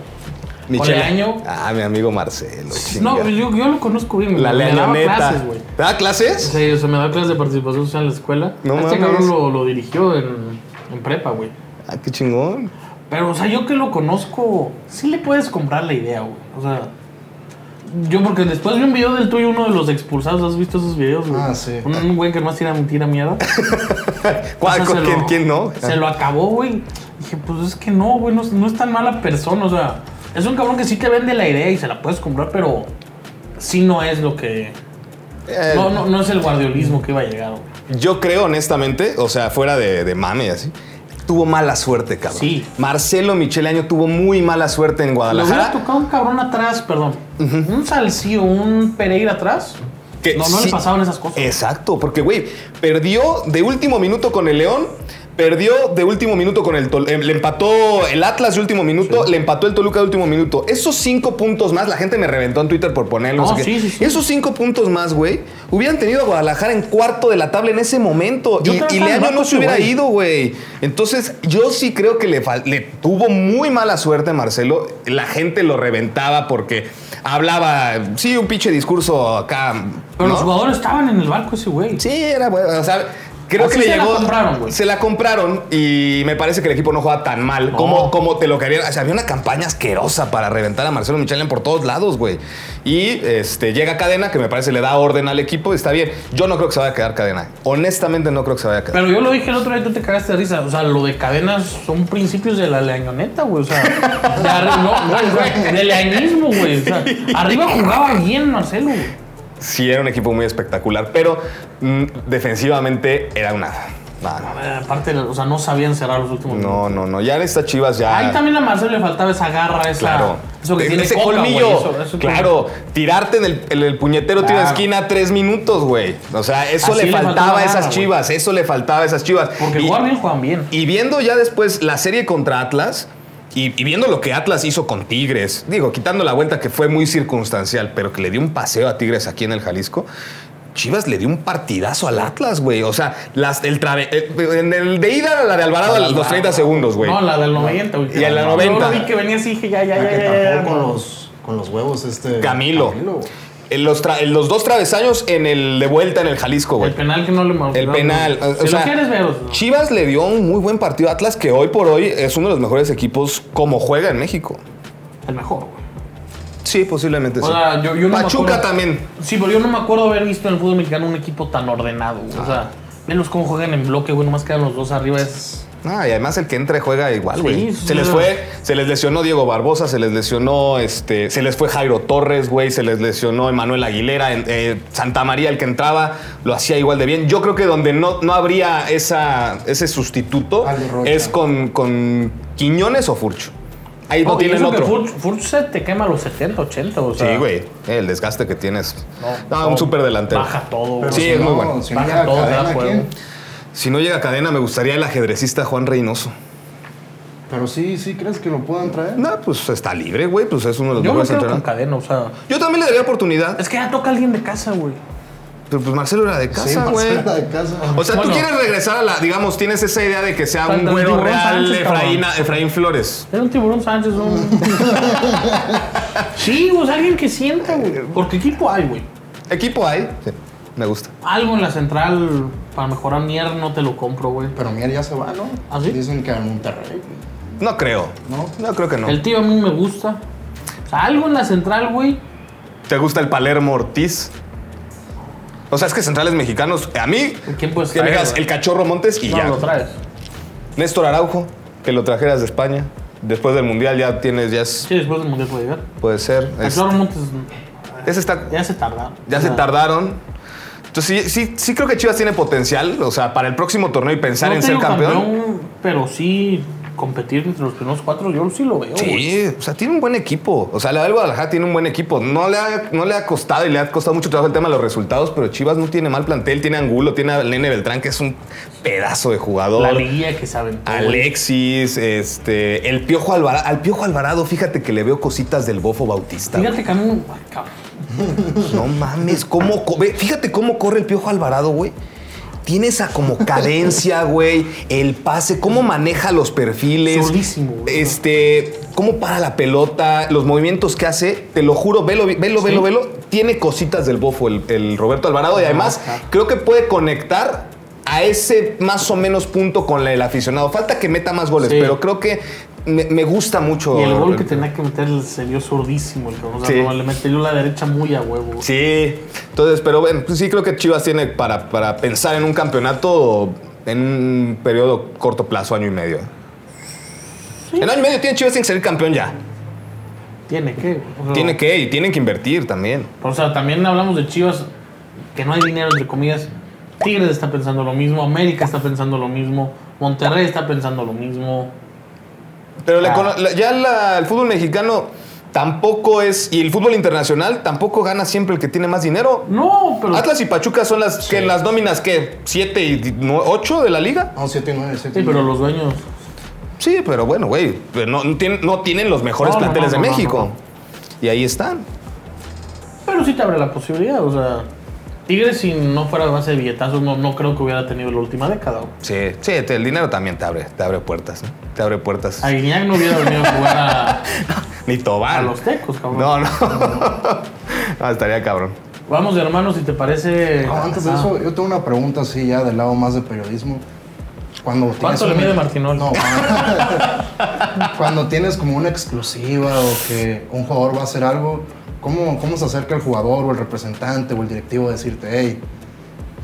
Michele. Leaño. Ah, mi amigo Marcelo. No, chinga. yo, yo lo conozco bien. La me daba clases, güey. ¿Te da clases? Sí, o sea, me da clases de participación social en la escuela. No este cabrón lo, lo dirigió en, en prepa, güey. Ah, qué chingón. Pero, o sea, yo que lo conozco, sí le puedes comprar la idea, güey. O sea, yo porque después vi un video del tuyo, uno de los expulsados. ¿Has visto esos videos, güey? Ah, sí. Un, un güey que más tira, tira mierda. ¿Cuál, *laughs* O sea, se ¿quién, lo- quién no? Se lo acabó, güey. Dije, pues es que no, güey, no, no es tan mala persona. O sea, es un cabrón que sí te vende la idea y se la puedes comprar, pero sí no es lo que. Eh, No, no, no es el guardiolismo que iba a llegar, güey. Yo creo, honestamente, o sea, fuera de, de mame y así, tuvo mala suerte, cabrón. Sí. Marcelo Michele Año tuvo muy mala suerte en Le hubiera Guadalajara. tocado un cabrón atrás, perdón. Un Salcío, un Pereira atrás. Que no, no sí- le pasaban esas cosas. Exacto, porque, güey, perdió de último minuto con el León, perdió de último minuto con el Toluca, le empató el Atlas de último minuto, le empató el Toluca de último minuto. Esos cinco puntos más, la gente me reventó en Twitter por ponerlo. No, no sé qué. sí, sí, sí. Esos cinco puntos más, güey, hubieran tenido a Guadalajara en cuarto de la tabla en ese momento. Yo y y Leaño no se hubiera ido, güey. Entonces, yo sí creo que le, le tuvo muy mala suerte a Marcelo. La gente lo reventaba porque hablaba, sí, un pinche discurso acá. Pero ¿no? los jugadores estaban en el barco ese güey. Sí, era bueno. O sea, creo Así que le se la compraron, güey. Se la compraron y me parece que el equipo no juega tan mal No. como, como te lo querían. O sea, había una campaña asquerosa para reventar a Marcelo Michelin por todos lados, güey. Y este, llega Cadena, que me parece le da orden al equipo y está bien. Yo no creo que se vaya a quedar Cadena. Honestamente, no creo que se vaya a quedar. Pero yo lo dije el otro día y tú te cagaste de risa. O sea, lo de cadenas son principios de la leañoneta, güey. O sea, de, no, no, o sea, de leañismo, güey. O sea, *laughs* arriba jugaba bien Marcelo, güey. Sí, era un equipo muy espectacular, pero mm, defensivamente era una. nada, no. Eh, Aparte, o sea, no sabían cerrar los últimos minutos. No, no, no. Ya en estas chivas ya. Ahí también a Marcelo le faltaba esa garra, esa. Claro. Eso que tiene Ese Coca, colmillo. eso- eso claro. Tirarte en el, en el puñetero tiro de Claro. esquina tres minutos, güey. O sea, eso le le faltaba a esas garra, chivas. Eso le faltaba a esas chivas. Porque y, jugar bien juegan bien. y viendo ya después la serie contra Atlas. Y, y viendo lo que Atlas hizo con Tigres, digo, quitando la vuelta que fue muy circunstancial, pero que le dio un paseo a Tigres aquí en el Jalisco, Chivas le dio un partidazo al Atlas, güey. O sea, las, el trave- eh, en el de ida, la de Alvarado, a los 30 segundos, güey. No, la del 90, güey. Y a la Yo 90. lo vi que venía así, dije, ya, ya, Ya ya, que ya, ya, tapó con los, con los huevos este... Camilo. güey. En los, en los dos travesaños en el de vuelta en el Jalisco, güey. El penal que no le marcó. El penal. o Si sea, quieres ver, Chivas le dio un muy buen partido a Atlas, que hoy por hoy es uno de los mejores equipos como juega en México. el mejor, güey. Sí, posiblemente O sí. sea, yo, yo no me Pachuca acuerdo- también. Sí, pero yo no me acuerdo haber visto en el fútbol mexicano un equipo tan ordenado, güey. O sea, velos cómo juegan en bloque, güey. Nomás quedan los dos arriba. Es... Ah, y además el que entre juega igual, güey. Sí, se les fue, se les lesionó Diego Barbosa, se les lesionó, este, se les fue Jairo Torres, güey, se les lesionó Emanuel Aguilera, eh, Santa María, el que entraba, lo hacía igual de bien. Yo creo que donde no, no habría esa, ese sustituto es con, con Quiñones o Furcho. Ahí no y tienen otro. Furch, Furch se te quema a los 70, 80, o sea. Sí, güey. El desgaste que tienes. No, No, no, un súper delantero. Baja todo, güey. Sí, si es muy no- bueno. Si no Baja todo, Si no llega a cadena, me gustaría el ajedrecista Juan Reynoso. Pero sí, sí, ¿crees que lo puedan traer? No, pues está libre, güey. Pues es uno de los Yo me mejores quedo con cadena, o sea. Yo también le daría oportunidad. Es que ya toca alguien de casa, güey. Pero pues Marcelo era de Sí, casa, güey. Marcela de casa. o sea, tú quieres regresar a la, digamos, tienes esa idea de que sea un güero real Sánchez, Efraín, Flores. Era un tiburón Sánchez, un. *laughs* sí, o sea, alguien que sienta, güey. Porque equipo hay, güey. Equipo hay. Sí, me gusta. Algo en la central para mejorar Mier no te lo compro, güey. Pero Mier ya se va, ¿no? ¿Ah, sí? Dicen que a Monterrey. No creo. ¿No? No creo que no. El tío a mí me gusta. O sea, algo en la central, güey. ¿Te gusta el Palermo Ortiz? O sea, es que centrales mexicanos, a mí, ¿Quién puedes que me traer, digas güey? el cachorro Montes y No, ya. lo traes. Néstor Araujo, que lo trajeras de España. Después del Mundial ya tienes, ya es- Sí, después del mundial puede llegar. puede ser. Es- Cachorro Montes ese está, ya se tardaron. ya se tardaron. Entonces sí, sí, sí creo que Chivas tiene potencial, o sea, para el próximo torneo y pensar no en ser digo campeón. Pero sí competir entre los primeros cuatro, yo sí lo veo. Sí, o sea, tiene un buen equipo. O sea, la del Guadalajara tiene un buen equipo. No le, ha, no le ha costado y le ha costado mucho trabajo el tema de los resultados, pero Chivas no tiene mal plantel. Tiene Angulo, tiene a Nene Beltrán, que es un pedazo de jugador. La liguilla que saben. Alexis, este, el Piojo Alvarado. Al Piojo Alvarado, fíjate que le veo cositas del Bofo Bautista. Fíjate que a mí. No mames, cómo fíjate cómo corre el Piojo Alvarado, güey. Tiene esa como cadencia, *laughs* güey, el pase, cómo maneja los perfiles. Solísimo, güey. Este, cómo para la pelota, los movimientos que hace, te lo juro, velo, velo, velo, Sí. velo. Tiene cositas del bofo el, el Roberto Alvarado y además creo que puede conectar a ese más o menos punto con el aficionado. Falta que meta más goles, Sí. pero creo que me, me gusta mucho. Y el gol que tenía que meter se vio sordísimo. El. O sea, Sí. no, le metió la derecha muy a huevo. Sí, entonces, pero bueno, pues sí creo que Chivas tiene para, para pensar en un campeonato en un periodo corto plazo, año y medio. En año y medio tiene Chivas que ser campeón ya. Tiene que. o sea, Tiene que, y tienen que invertir también. O sea, también hablamos de Chivas, que no hay dinero, entre comillas. Tigres está pensando lo mismo, América está pensando lo mismo, Monterrey está pensando lo mismo. Pero Ah. la- ya la- el fútbol mexicano tampoco es, y el fútbol internacional tampoco gana siempre el que tiene más dinero. No, pero. Atlas y Pachuca son las que las nóminas que 7 y 8 de la liga. No, 7 y 9, 7 Sí, pero los dueños. Sí, pero bueno, güey, pero no, no tienen, no tienen los mejores No, no, planteles no, de no, México. no, no. Y ahí están. Pero sí te abre la posibilidad, o sea. Tigres, si no fuera a base de billetazos, no, no creo que hubiera tenido la última década. güey. Sí, sí, el dinero también te abre, te abre puertas, ¿no? Te abre puertas. A Guiñac no hubiera venido a jugar a, *laughs* Ni Tobar. a los tecos, cabrón. No, no. *laughs* no, estaría cabrón. Vamos de hermanos, si te parece. No, antes de Ah, eso, yo tengo una pregunta así ya del lado más de periodismo. Cuando ¿Cuánto le mide Martinoli? No, cuando, *laughs* cuando tienes como una exclusiva o que un jugador va a hacer algo, ¿cómo, ¿cómo se acerca el jugador o el representante o el directivo a decirte, hey,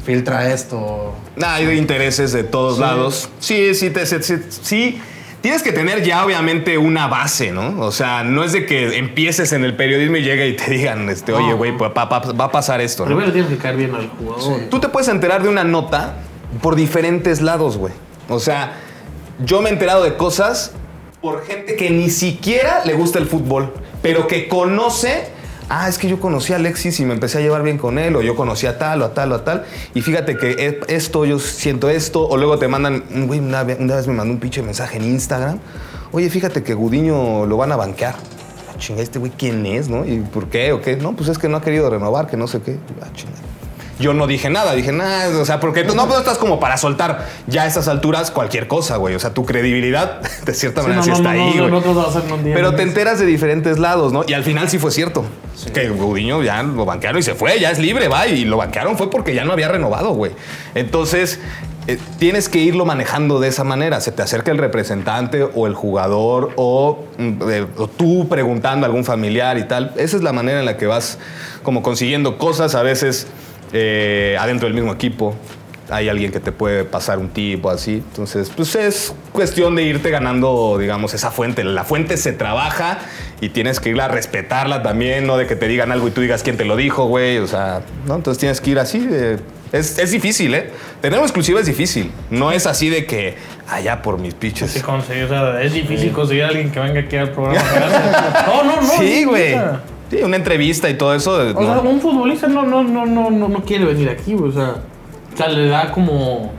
filtra esto? Nah, hay intereses de todos Sí. lados. Sí, sí, te- sí, sí, sí. Tienes que tener ya obviamente una base, ¿no? O sea, no es de que empieces en el periodismo y llegue y te digan, este, oye, güey, pues, va a pasar esto, ¿no? Primero tienes que caer bien al jugador. Sí. Tú te puedes enterar de una nota por diferentes lados, güey. O sea, yo me he enterado de cosas por gente que ni siquiera le gusta el fútbol, pero que conoce. Ah, es que yo conocí a Alexis y me empecé a llevar bien con él, o yo conocí a tal, o a tal, o a tal. Y fíjate que e- esto, yo siento esto, o luego te mandan, güey, una, una vez me mandó un pinche mensaje en Instagram. Oye, fíjate que Gudiño lo van a banquear. Ah, Chinga, este güey, ¿quién es, no? ¿Y por qué o qué? No, pues es que no ha querido renovar, que no sé qué. Ah, chinga. Yo no dije nada, dije nada, o sea, porque tú no, pues, estás como para soltar ya a estas alturas cualquier cosa, güey. O sea, tu credibilidad, *laughs* de cierta Sí, manera, no, sí está no, ahí, güey. Pero te enteras de diferentes lados, ¿no? Y al final sí fue cierto. Que Gudiño ya lo banquearon y se fue, ya es libre, va. Y lo banquearon fue porque ya no había renovado, güey. Entonces, eh, tienes que irlo manejando de esa manera. Se te acerca el representante o el jugador o, mm, eh, o tú preguntando a algún familiar y tal. Esa es la manera en la que vas como consiguiendo cosas, a veces eh, adentro del mismo equipo. Hay alguien que te puede pasar un tip o así. Entonces, pues es cuestión de irte ganando, digamos, esa fuente. La fuente se trabaja y tienes que irla a respetarla también, no de que te digan algo y tú digas quién te lo dijo, güey. O sea, ¿no? Entonces tienes que ir así. eh, es, es difícil, ¿eh? Tener una exclusiva es difícil. No es así de que, allá por mis piches. Sí, conseguir, o sea, es difícil conseguir a alguien que venga aquí al programa. *laughs* No, no, no. Sí, güey. Sí, una entrevista y todo eso. O sea, un futbolista no, no, no, no, no, no quiere venir aquí, güey. O sea, o sea, le da como.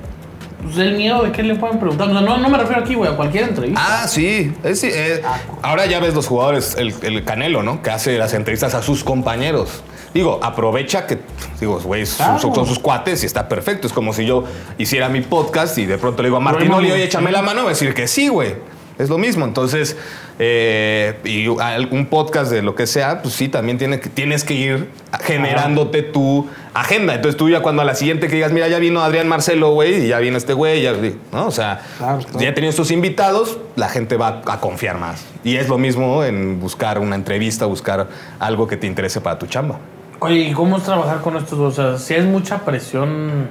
Pues el miedo de que le puedan preguntar. O sea, no, no me refiero aquí, güey, a cualquier entrevista. Ah, sí. Es- sí, eh, ahora ya ves los jugadores, el, el Canelo, ¿no? Que hace las entrevistas a sus compañeros. Digo, aprovecha que, digo, güey, son- Claro. son, son sus cuates y está perfecto. Es como si yo hiciera mi podcast y de pronto le digo a Martín Oli, oye, échame la mano, va a decir que sí, güey. Es lo mismo. Entonces, eh, y un podcast de lo que sea, pues sí, también tiene que, tienes que ir generándote tu agenda. Entonces tú ya cuando a la siguiente que digas, mira, ya vino Adrián Marcelo, güey, y ya vino este güey, ya, ¿no? O sea, Claro, claro. ya teniendo estos invitados, la gente va a confiar más. Y es lo mismo en buscar una entrevista, buscar algo que te interese para tu chamba. Oye, ¿y cómo es trabajar con estos dos? O sea, si hay mucha presión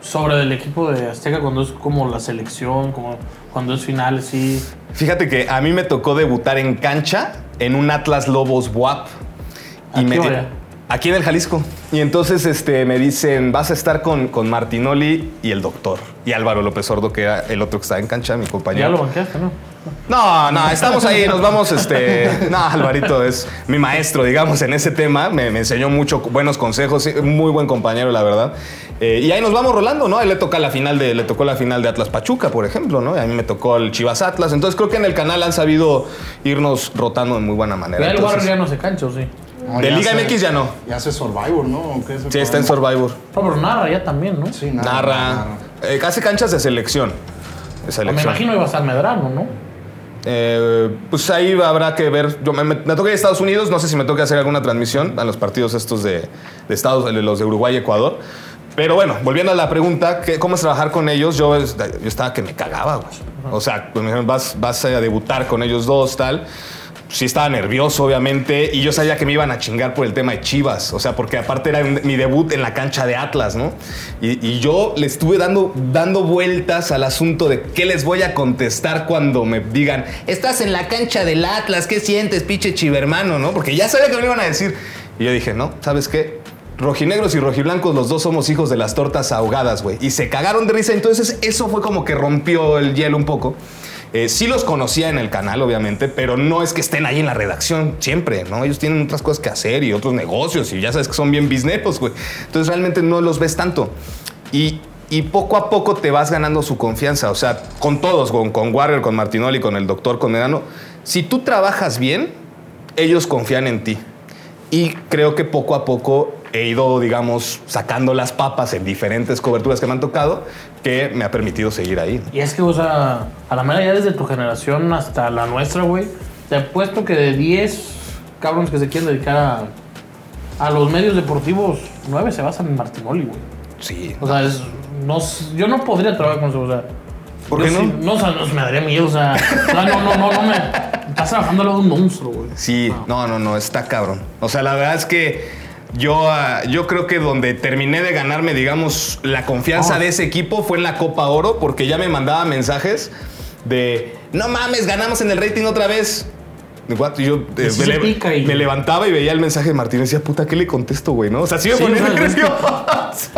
sobre el equipo de Azteca cuando es como la selección, como cuando es final, sí. Fíjate que a mí me tocó debutar en cancha en un Atlas Lobos WAP. ¿A qué hora? Aquí en el Jalisco. Y entonces este, me dicen, vas a estar con, con Martinoli y el doctor. Y Álvaro López Sordo, que era el otro que estaba en cancha, mi compañero. Ya lo banqueaste, ¿no? No, no, estamos ahí, nos vamos, este... No, Alvarito es mi maestro, digamos, en ese tema. Me, me enseñó mucho buenos consejos, muy buen compañero, la verdad. Eh, y ahí nos vamos rolando, ¿no? A él le toca la final de, le tocó la final de Atlas Pachuca, por ejemplo, ¿no? Y a mí me tocó el Chivas Atlas. Entonces creo que en el canal han sabido irnos rotando de muy buena manera. Ya el Entonces, Warrior ya no se cancha, ¿o sí? No, de Liga hace- MX ya no. Ya hace Survivor, ¿no? ¿O qué es el Sí, está en? Survivor. No, pero narra ya también, ¿no? Sí, Narra. Eh, hace canchas de selección. De Me selección. imagino iba a estar Medrano, ¿no? Eh, pues ahí habrá que ver. Yo me, me, me toca ir a Estados Unidos, no sé si me toca hacer alguna transmisión a los partidos estos de, de Estados, los de Uruguay y Ecuador. Pero bueno, volviendo a la pregunta, ¿qué- ¿cómo es trabajar con ellos? Yo, yo estaba que me cagaba, güey. O sea, pues me dijeron, vas, vas a debutar con ellos dos, tal. Sí estaba nervioso, obviamente, y yo sabía que me iban a chingar por el tema de Chivas. O sea, porque aparte era mi debut en la cancha de Atlas, ¿no? Y, y yo le estuve dando, dando vueltas al asunto de qué les voy a contestar cuando me digan, estás en la cancha del Atlas, ¿qué sientes, pinche chivermano, no? Porque ya sabía que me lo iban a decir. Y yo dije, no, ¿sabes qué? Rojinegros y rojiblancos, los dos somos hijos de las tortas ahogadas, güey. Y se cagaron de risa. Entonces, eso fue como que rompió el hielo un poco. Eh, sí los conocía en el canal, obviamente, pero no es que estén ahí en la redacción siempre, ¿no? Ellos tienen otras cosas que hacer y otros negocios y ya sabes que son bien bisnetos, güey. Entonces realmente no los ves tanto. Y, y poco a poco te vas ganando su confianza, o sea, con todos, con, con Warrior, con Martinoli, con el doctor, con Medano. Si tú trabajas bien, ellos confían en ti. Y creo que poco a poco he ido, digamos, sacando las papas en diferentes coberturas que me han tocado, que me ha permitido seguir ahí. Y es que, o sea, a la mera ya desde tu generación hasta la nuestra, güey, te apuesto que de 10 cabrones que se quieren dedicar a, a los medios deportivos, 9 se basan en Martinoli, güey. Sí. O sea, es, no, yo no podría trabajar con eso, o sea. ¿Por qué no? sí- no, o sea, no, me daría miedo, o sea. No, no, no, no, no me. Estás trabajando al lado de un monstruo, güey. Sí, no, no, no, está cabrón. O sea, la verdad es que yo, ah, yo creo que donde terminé de ganarme, digamos, la confianza Ah. de ese equipo fue en la Copa Oro, porque ya me mandaba mensajes de, no mames, ganamos en el rating otra vez. What? Yo eh, me, se le- pica y- me levantaba y veía el mensaje de Martín y decía, puta, ¿qué le contesto, güey? ¿No? O sea, sí me Sí, ponía o sea, es que- nervioso.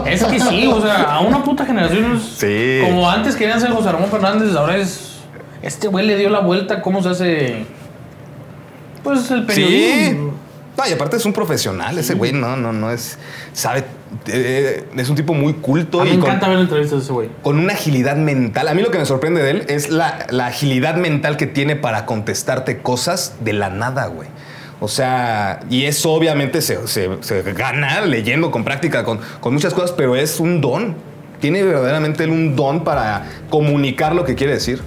Es que sí, o sea, a una puta generación. Sí. Como antes querían ser José Ramón Fernández, ahora es. Este güey le dio la vuelta, ¿cómo se hace? Pues el Sí. No, y aparte es un profesional, ese güey, no, no, no es, sabe, eh, es un tipo muy culto A mí y me con- encanta ver entrevistas de ese güey. con una agilidad mental. A mí lo que me sorprende de él es la, la agilidad mental que tiene para contestarte cosas de la nada, güey. O sea, y eso obviamente se, se- se gana leyendo con práctica, con, con muchas cosas, pero es un don. Tiene verdaderamente un don para comunicar lo que quiere decir.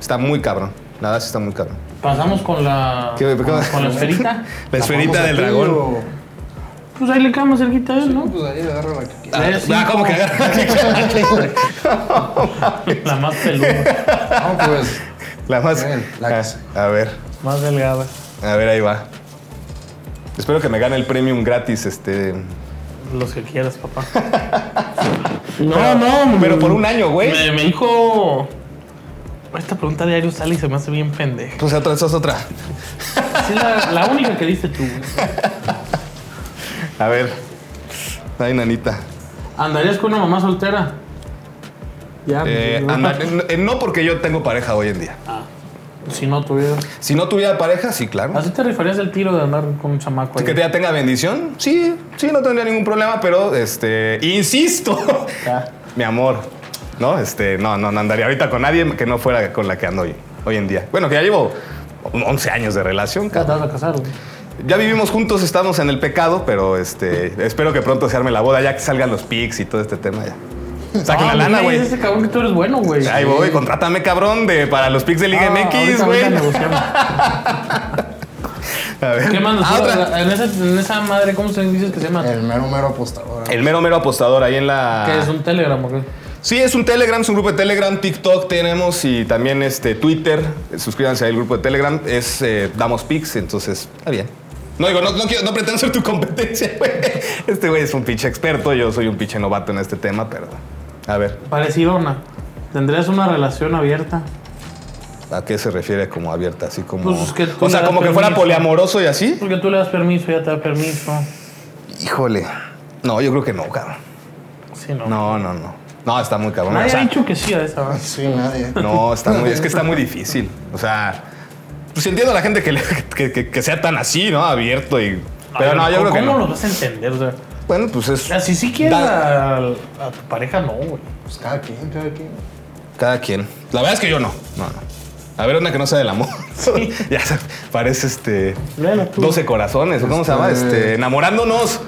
Está muy cabrón. Nada, sí está muy cabrón. Pasamos con la. ¿Qué- con, qué- con la esferita. *laughs* La esferita del dragón. o- Pues ahí le queda más cerquita a él, No, ¿no? pues ahí agarra la que quieras. Ah, Eh, sí, ah, ¿cómo que agarra? *laughs* La más peluda, *laughs* No, pues. La más. La Ah, a ver, más delgada. a ver, ahí va. Espero que me gane el premium gratis, este. Los que quieras, papá. No, no, Pero por un año, güey. Me, me dijo. Esta pregunta diario sale y se me hace bien pendeja. Pues otra, esa es otra. Sí, la, la única que diste tú. A ver. Ay, nanita. ¿Andarías con una mamá soltera? Ya. Eh, pues, eh, no porque yo tengo pareja hoy en día. Ah, si no tuviera. Si no tuviera pareja, sí, claro. ¿Así te rifarías el tiro de andar con un chamaco ahí? Que ya tenga bendición, sí, sí, no tendría ningún problema, pero este, insisto, Ya. mi amor, no, este, no, no, no andaría ahorita con nadie que no fuera con la que ando hoy, hoy en día. Bueno, que ya llevo 11 años de relación, Ya te vas a casar, güey. Ya vivimos juntos, estamos en el pecado, pero este, espero que pronto se arme la boda, ya que salgan los pics y todo este tema ya. Saquen la Ah, lana, güey. Ese cabrón que tú eres bueno, güey. Ahí voy, contrátame, cabrón, de, para los pics de Liga Ah, MX, güey. *laughs* A ver. ¿Qué mandas? Ah, otra. En esa, en esa madre, ¿cómo se dices que se llama? El mero mero apostador. El mero mero apostador ahí en la. Que es un Telegram, ¿o qué? Sí, es un Telegram, es un grupo de Telegram, TikTok tenemos y también este Twitter. Suscríbanse al grupo de Telegram, es eh, Damos Pix, entonces está bien. No digo, no, no, quiero- no pretendo ser tu *laughs* competencia, güey. Este güey es un pinche experto, yo soy un pinche novato en este tema, pero. A ver, Parecidona. ¿Tendrías una relación abierta? ¿a qué se refiere como abierta? Así como. Pues es que tú o sea, como que fuera poliamoroso y así. Porque tú le das permiso, ella te da permiso. Híjole. No, yo creo que no, cabrón. Sí, no. No, no, no. No, está muy cabrón. Nadie o sea, ha dicho que sí a esa, ¿verdad? Sí, nadie. No, está muy, es que está muy difícil. O sea, pues entiendo a la gente que, le- que, que- que sea tan así, ¿no? Abierto y. Pero no, yo creo que ¿Cómo no. lo vas a entender? O sea, Bueno, pues es. o sea, si sí quieres Da- a, a tu pareja, no, güey. Pues cada quien, cada quien. Cada quien. La verdad es que yo no. No, no. A ver, una que no sea del amor. *laughs* ya se- parece este. Bueno, tú. 12 corazones, ¿o cómo se llama? Este- Este, enamorándonos.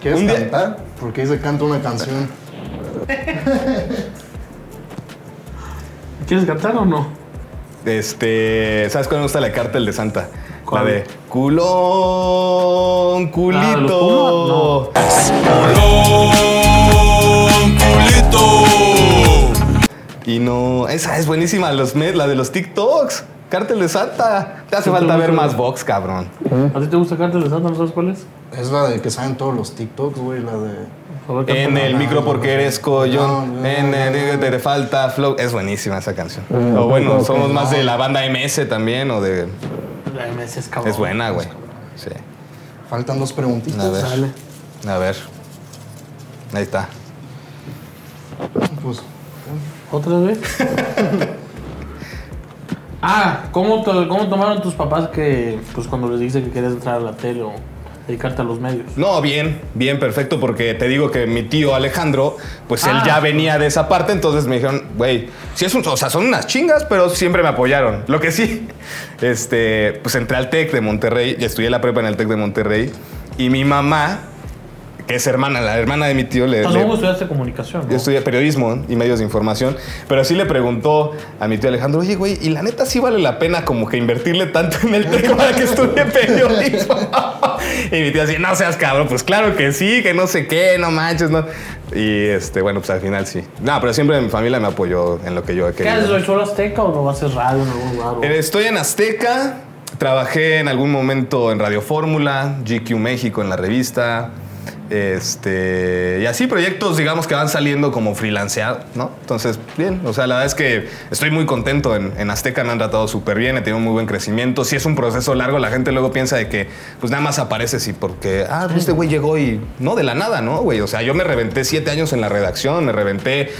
¿Quieres Un día- cantar? Porque ahí se canta una canción. *laughs* ¿Quieres cantar o no? Este. ¿Sabes cuál me gusta la cártel de Santa? ¿Cuál? La de culón, ¿La de los culito. Y no, esa es buenísima, los med- la de los TikToks. Cártel de Santa. Te hace falta te ver más Vox, cabrón. ¿A ti te gusta Cártel de Santa? ¿No sabes cuál es? Es la de que salen todos los TikToks, güey, la de... En el micro porque eres collón. En el te falta flow. Es buenísima esa canción. O bueno, somos más de la banda MS también o de. La MS es cabrón. Es buena, güey. Sí. Faltan dos preguntitas. A ver. Sale. A ver. Ahí está. Pues, ¿Otra vez? *laughs* ah, ¿cómo, to- ¿cómo tomaron tus papás que, pues cuando les dijiste que querías entrar a la tele o dedicarte a los medios? No, bien, bien, perfecto, porque te digo que mi tío Alejandro, pues él Ah. ya venía de esa parte, entonces me dijeron, güey, sí es un, o sea, son unas chingas, pero siempre me apoyaron. Lo que sí, este, pues entré al TEC de Monterrey, estudié la prepa en el TEC de Monterrey, y mi mamá, que es hermana, la hermana de mi tío, le, Entonces, le- ¿cómo estudiaste comunicación? no? yo estudié periodismo y medios de información, pero sí le preguntó a mi tío Alejandro, oye, güey, ¿y la neta sí vale la pena como que invertirle tanto en el TEC para que estudie *laughs* periodismo? y mi tío así, no seas cabrón, pues claro que sí, que no sé qué, no manches, no. Y este, bueno, pues al final sí. No, pero siempre mi familia me apoyó en lo que yo he ¿Qué haces querido. ¿Solo Azteca o no haces radio en algún lugar? Eh, Estoy en Azteca, trabajé en algún momento en Radio Fórmula, GQ México en la revista. Este, y así proyectos, digamos, que van saliendo como freelanceado, ¿no? Entonces, bien, o sea, la verdad es que estoy muy contento en, en Azteca, me han tratado súper bien, he tenido un muy buen crecimiento. Si es un proceso largo, la gente luego piensa de que, pues nada más apareces y porque, ah, pues, este güey llegó y, no, de la nada, ¿no, güey? O sea, yo me reventé siete años en la redacción, me reventé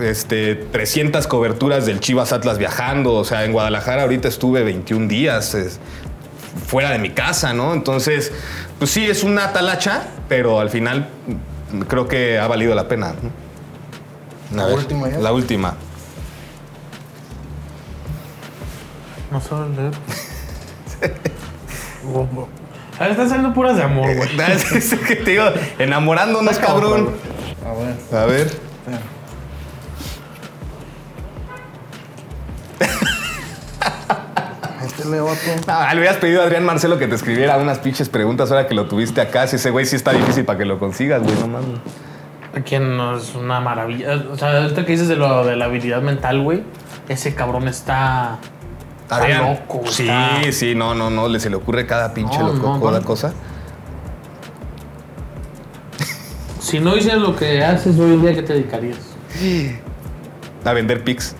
este, 300 coberturas del Chivas Atlas viajando. O sea, en Guadalajara ahorita estuve 21 días fuera de mi casa, ¿no? Entonces, pues sí, es una talacha, pero al final creo que ha valido la pena. ¿no? A La última ya. La última. No sabes leer. *laughs* A ver, están saliendo puras de amor, *laughs* güey. Es que te digo, enamorándonos, cabrón. a ver. A ver. Espera. Le vato. Ah, le hubieras pedido a Adrián Marcelo que te escribiera unas pinches preguntas ahora que lo tuviste acá. Si ese güey sí está difícil para que lo consigas, güey, no mames. Quien no es una maravilla. O sea, ahorita que dices de, lo, de la habilidad mental, güey. Ese cabrón está. Está Adrián. loco, güey, Sí, está- sí, no, no, no. Le se le ocurre cada pinche No, loco, no, cada no. cosa. Si no hicieras lo que haces hoy en día, ¿qué te dedicarías? A vender pics.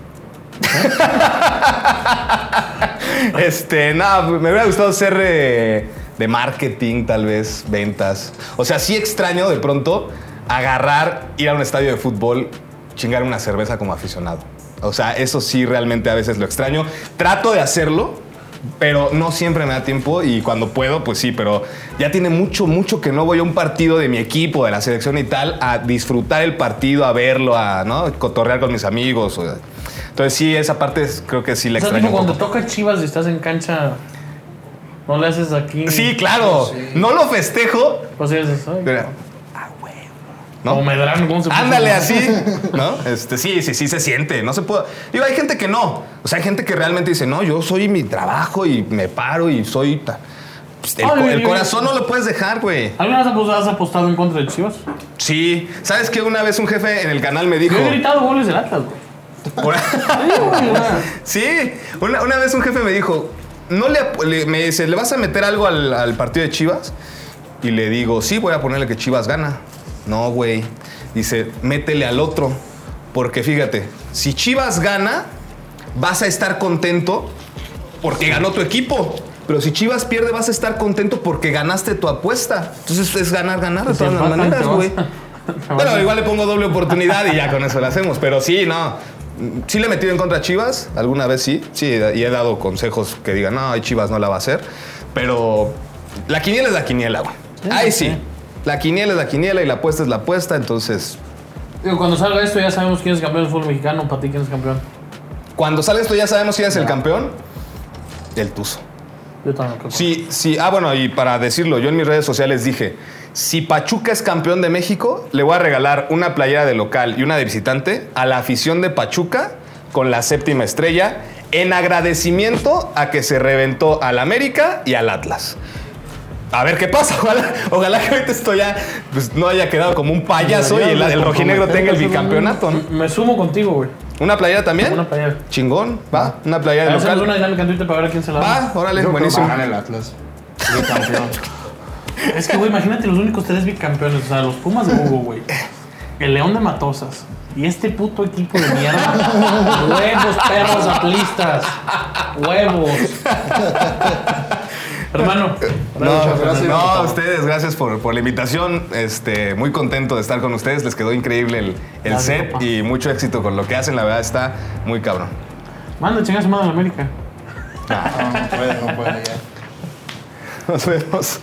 *laughs* *laughs* este, nada, me hubiera gustado ser eh, de marketing, tal vez, ventas. O sea, sí extraño de pronto agarrar, ir a un estadio de fútbol, chingar una cerveza como aficionado. O sea, eso sí realmente a veces lo extraño. Trato de hacerlo, pero no siempre me da tiempo y cuando puedo, pues sí, pero ya tiene mucho, mucho que no voy a un partido de mi equipo, de la selección y tal, a disfrutar el partido, a verlo, a ¿no? cotorrear con mis amigos. Entonces sí, esa parte es- creo que sí la O sea, extraño tipo, cuando toca Chivas y estás en cancha, no le haces aquí. Sí, claro, no lo festejo, Pues sí, ay, pero... ¿no? O Medrano, ¿cómo se? Ándale así, *laughs* ¿no? Este, sí, sí, sí se siente. No se puede. Digo, hay gente que no. O sea, hay gente que realmente dice, no, yo soy mi trabajo y me paro y soy. ta-". Pues, el, Ay, co- ay, el corazón no lo puedes dejar, güey. ¿Alguna vez has apostado en contra de Chivas? Sí. ¿Sabes qué? Una vez un jefe en el canal me dijo. Yo he gritado goles del Atlas, güey. Sí, una, una vez un jefe me dijo, no le, le- me dice, ¿le vas a meter algo al, al partido de Chivas? Y le digo, sí, voy a ponerle que Chivas gana. No, güey. Dice, métele al otro. Porque fíjate, si Chivas gana, vas a estar contento porque ganó tu equipo. Pero si Chivas pierde, vas a estar contento porque ganaste tu apuesta. Entonces es ganar, ganar de todas las maneras, güey. *laughs* a- igual le pongo doble oportunidad y ya con eso lo hacemos. Pero sí, no. Sí le he metido en contra a Chivas, alguna vez sí. Sí, y he dado consejos que digan, no, Chivas no la va a hacer. Pero la quiniela es la quiniela, güey. Sí, Ahí sí. sí. La quiniela es la quiniela y la apuesta es la apuesta, entonces... Digo, cuando salga esto ya sabemos quién es campeón del fútbol mexicano. Para ti, quién es campeón. Cuando sale esto ya sabemos quién es el campeón. El Tuzo. Yo también creo. Sí, sí. Ah, bueno, y para decirlo, yo en mis redes sociales dije, si Pachuca es campeón de México, le voy a regalar una playera de local y una de visitante a la afición de Pachuca con la séptima estrella en agradecimiento a que se reventó al América y al Atlas. A ver qué pasa. *laughs* Ojalá, ojalá que ahorita esto ya pues, no haya quedado como un payaso y el, el rojinegro tenga el bicampeonato. ¿no? Me sumo contigo, güey. ¿Una playera también? Una playera. Chingón, va. Una playera de Hacemos una local. dinámica en Twitter para ver a quién se la da. Va, órale, Yo creo que buenísimo. va a ganar el Atlas. Campeón. *laughs* Es que, güey, imagínate los únicos tres bicampeones. O sea, los Pumas de Hugo, güey. El León de Matosas. Y este puto equipo de mierda. Huevos, perros, atlistas. Huevos. Hermano. No, Muchas gracias. no, a ustedes, gracias por, por la invitación. Este, muy contento de estar con ustedes. Les quedó increíble el, el Gracias, set papá. y mucho éxito con lo que hacen. La verdad está muy cabrón. Manda chingas madre a la América. No, no puede, no puede ya. Nos vemos.